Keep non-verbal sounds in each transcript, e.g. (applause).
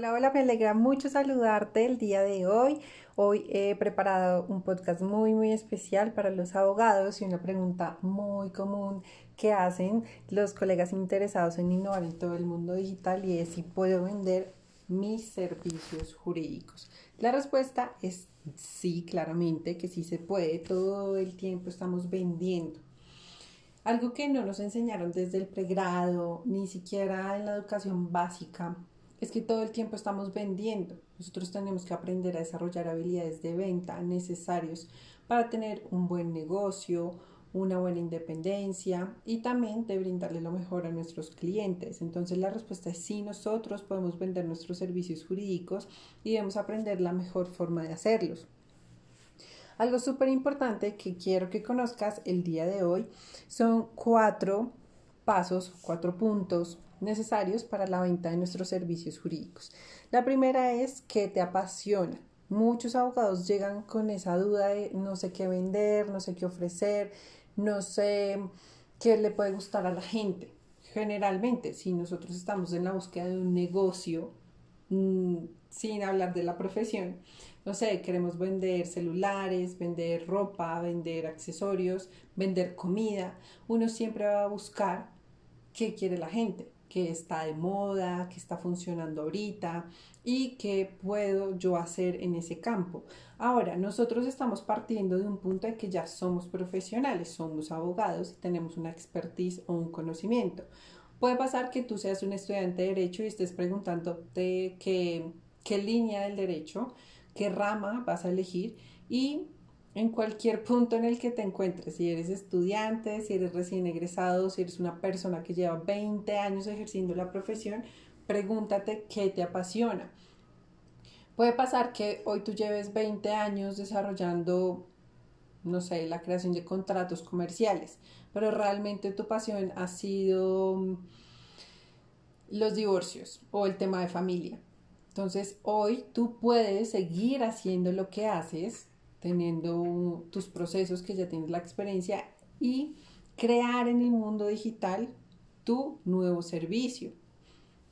Hola, hola, me alegra mucho saludarte el día de hoy. Hoy he preparado un podcast muy, muy especial para los abogados y una pregunta muy común que hacen los colegas interesados en innovar en todo el mundo digital y es si puedo vender mis servicios jurídicos. La respuesta es sí, claramente que sí se puede. Todo el tiempo estamos vendiendo. Algo que no nos enseñaron desde el pregrado, ni siquiera en la educación básica, es que todo el tiempo estamos vendiendo. Nosotros tenemos que aprender a desarrollar habilidades de venta necesarios para tener un buen negocio, una buena independencia y también de brindarle lo mejor a nuestros clientes. Entonces la respuesta es sí, nosotros podemos vender nuestros servicios jurídicos y debemos aprender la mejor forma de hacerlos. Algo súper importante que quiero que conozcas el día de hoy son cuatro pasos, cuatro puntos necesarios para la venta de nuestros servicios jurídicos. La primera es que te apasiona. Muchos abogados llegan con esa duda de no sé qué vender, no sé qué ofrecer, no sé qué le puede gustar a la gente. Generalmente, si nosotros estamos en la búsqueda de un negocio, mm, sin hablar de la profesión, no sé, queremos vender celulares, vender ropa, vender accesorios, vender comida, uno siempre va a buscar qué quiere la gente que está de moda, que está funcionando ahorita y qué puedo yo hacer en ese campo. Ahora, nosotros estamos partiendo de un punto de que ya somos profesionales, somos abogados y tenemos una expertise o un conocimiento. Puede pasar que tú seas un estudiante de derecho y estés preguntándote qué, qué línea del derecho, qué rama vas a elegir y en cualquier punto en el que te encuentres, si eres estudiante, si eres recién egresado, si eres una persona que lleva 20 años ejerciendo la profesión, pregúntate qué te apasiona. Puede pasar que hoy tú lleves 20 años desarrollando, no sé, la creación de contratos comerciales, pero realmente tu pasión ha sido mm, los divorcios o el tema de familia. Entonces, hoy tú puedes seguir haciendo lo que haces teniendo tus procesos que ya tienes la experiencia y crear en el mundo digital tu nuevo servicio.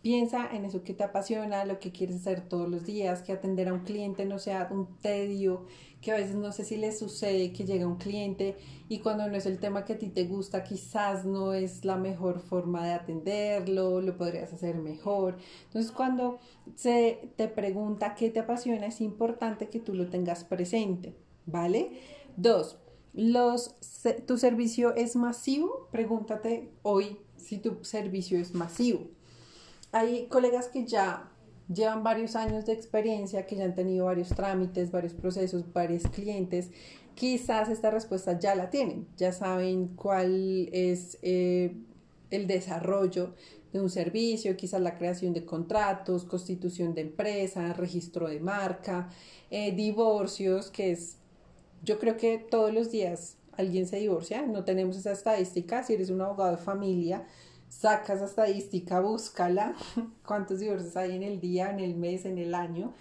Piensa en eso que te apasiona, lo que quieres hacer todos los días, que atender a un cliente no sea un tedio, que a veces no sé si le sucede que llega un cliente y cuando no es el tema que a ti te gusta, quizás no es la mejor forma de atenderlo, lo podrías hacer mejor. Entonces, cuando se te pregunta qué te apasiona, es importante que tú lo tengas presente, ¿vale? Dos, los, ¿tu servicio es masivo? Pregúntate hoy si tu servicio es masivo. Hay colegas que ya llevan varios años de experiencia, que ya han tenido varios trámites, varios procesos, varios clientes, quizás esta respuesta ya la tienen, ya saben cuál es eh, el desarrollo de un servicio, quizás la creación de contratos, constitución de empresa, registro de marca, eh, divorcios, que es, yo creo que todos los días alguien se divorcia, no tenemos esa estadística, si eres un abogado de familia, saca esa estadística, búscala, (laughs) cuántos divorcios hay en el día, en el mes, en el año.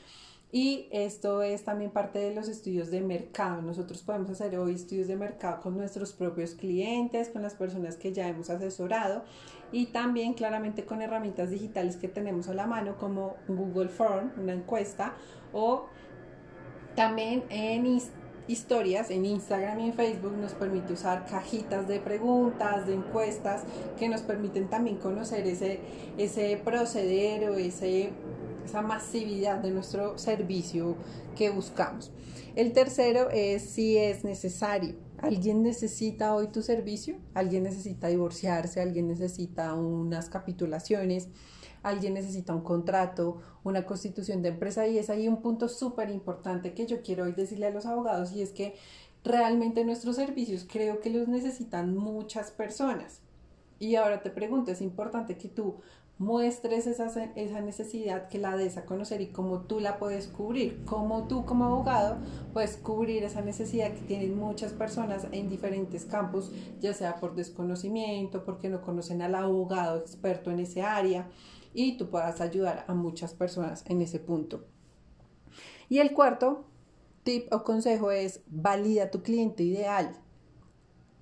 Y esto es también parte de los estudios de mercado. Nosotros podemos hacer hoy estudios de mercado con nuestros propios clientes, con las personas que ya hemos asesorado y también claramente con herramientas digitales que tenemos a la mano como Google Form, una encuesta, o también en historias en Instagram y en Facebook nos permite usar cajitas de preguntas, de encuestas, que nos permiten también conocer ese, ese proceder o ese, esa masividad de nuestro servicio que buscamos. El tercero es si es necesario. ¿Alguien necesita hoy tu servicio? ¿Alguien necesita divorciarse? ¿Alguien necesita unas capitulaciones? alguien necesita un contrato, una constitución de empresa y es ahí un punto súper importante que yo quiero hoy decirle a los abogados y es que realmente nuestros servicios creo que los necesitan muchas personas. Y ahora te pregunto, es importante que tú muestres esa, esa necesidad, que la des a conocer y cómo tú la puedes cubrir, cómo tú como abogado puedes cubrir esa necesidad que tienen muchas personas en diferentes campos, ya sea por desconocimiento, porque no conocen al abogado experto en ese área y tú puedas ayudar a muchas personas en ese punto. Y el cuarto tip o consejo es valida tu cliente ideal.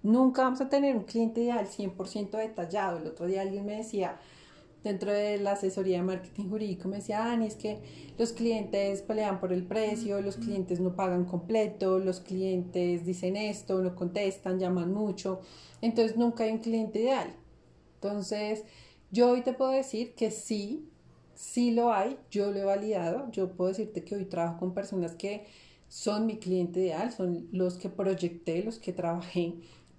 Nunca vamos a tener un cliente ideal 100% detallado. El otro día alguien me decía, dentro de la asesoría de marketing jurídico me decía, Dani, es que los clientes pelean por el precio, los clientes no pagan completo, los clientes dicen esto, no contestan, llaman mucho, entonces nunca hay un cliente ideal. Entonces, yo hoy te puedo decir que sí, sí lo hay, yo lo he validado, yo puedo decirte que hoy trabajo con personas que son mi cliente ideal, son los que proyecté, los que trabajé,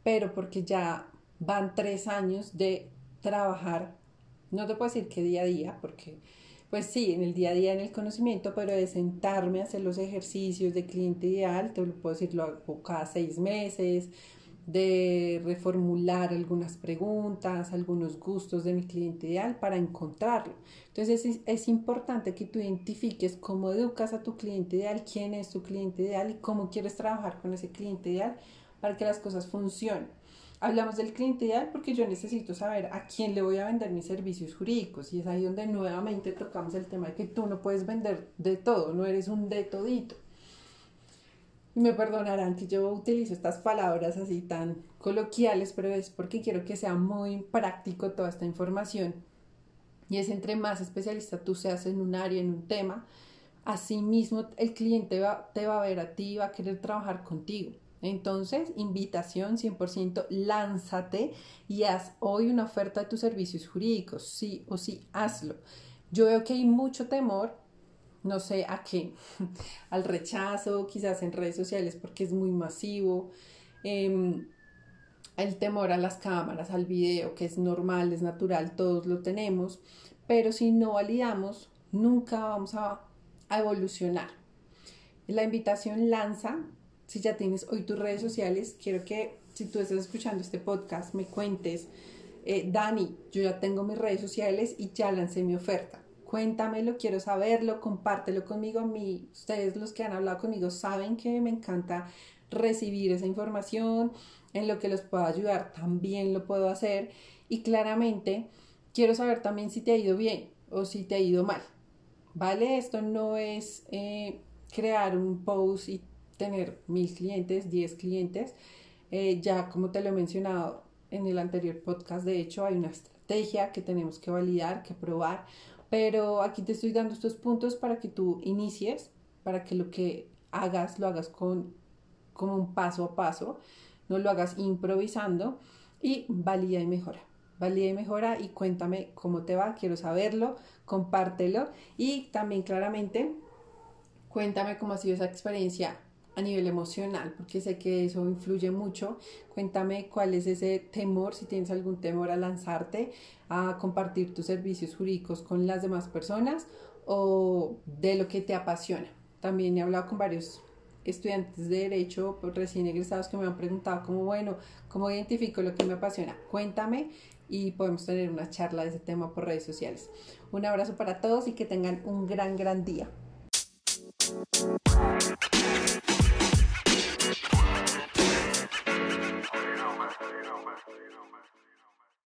pero porque ya van tres años de trabajar no te puedo decir que día a día, porque pues sí, en el día a día en el conocimiento, pero de sentarme a hacer los ejercicios de cliente ideal, te lo puedo decir, lo hago cada seis meses, de reformular algunas preguntas, algunos gustos de mi cliente ideal para encontrarlo. Entonces es, es, importante que tú identifiques cómo educas a tu cliente ideal, quién es tu cliente ideal y cómo quieres trabajar con ese cliente ideal para que las cosas funcionen. Hablamos del cliente ideal porque yo necesito saber a quién le voy a vender mis servicios jurídicos y es ahí donde nuevamente tocamos el tema de que tú no puedes vender de todo, no eres un de todito. Me perdonarán que yo utilizo estas palabras así tan coloquiales, pero es porque quiero que sea muy práctico toda esta información. Y es entre más especialista tú seas en un área, en un tema, así mismo el cliente va, te va a ver a ti y va a querer trabajar contigo. Entonces, invitación 100%, lánzate y haz hoy una oferta de tus servicios jurídicos, sí o sí, hazlo. Yo veo que hay mucho temor, no sé a qué, (laughs) al rechazo, quizás en redes sociales porque es muy masivo, em, el temor a las cámaras, al video, que es normal, es natural, todos lo tenemos, pero si no validamos, nunca vamos a, a evolucionar. La invitación lanza si ya tienes hoy tus redes sociales, quiero que si tú estás escuchando este podcast me cuentes, eh, Dani, yo ya tengo mis redes sociales y ya lancé mi oferta. Cuéntamelo, quiero saberlo, compártelo conmigo. A mí, ustedes los que han hablado conmigo saben que me encanta recibir esa información, en lo que los puedo ayudar también lo puedo hacer y claramente quiero saber también si te ha ido bien o si te ha ido mal. ¿Vale? Esto no es eh, crear un post y tener mil clientes, diez clientes. Eh, ya como te lo he mencionado en el anterior podcast, de hecho hay una estrategia que tenemos que validar, que probar, pero aquí te estoy dando estos puntos para que tú inicies, para que lo que hagas lo hagas con como un paso a paso, no lo hagas improvisando y valida y mejora. Valida y mejora y cuéntame cómo te va, quiero saberlo, compártelo y también claramente cuéntame cómo ha sido esa experiencia a nivel emocional, porque sé que eso influye mucho. Cuéntame cuál es ese temor, si tienes algún temor a lanzarte, a compartir tus servicios jurídicos con las demás personas o de lo que te apasiona. También he hablado con varios estudiantes de derecho recién egresados que me han preguntado como, bueno, ¿cómo identifico lo que me apasiona? Cuéntame y podemos tener una charla de ese tema por redes sociales. Un abrazo para todos y que tengan un gran, gran día.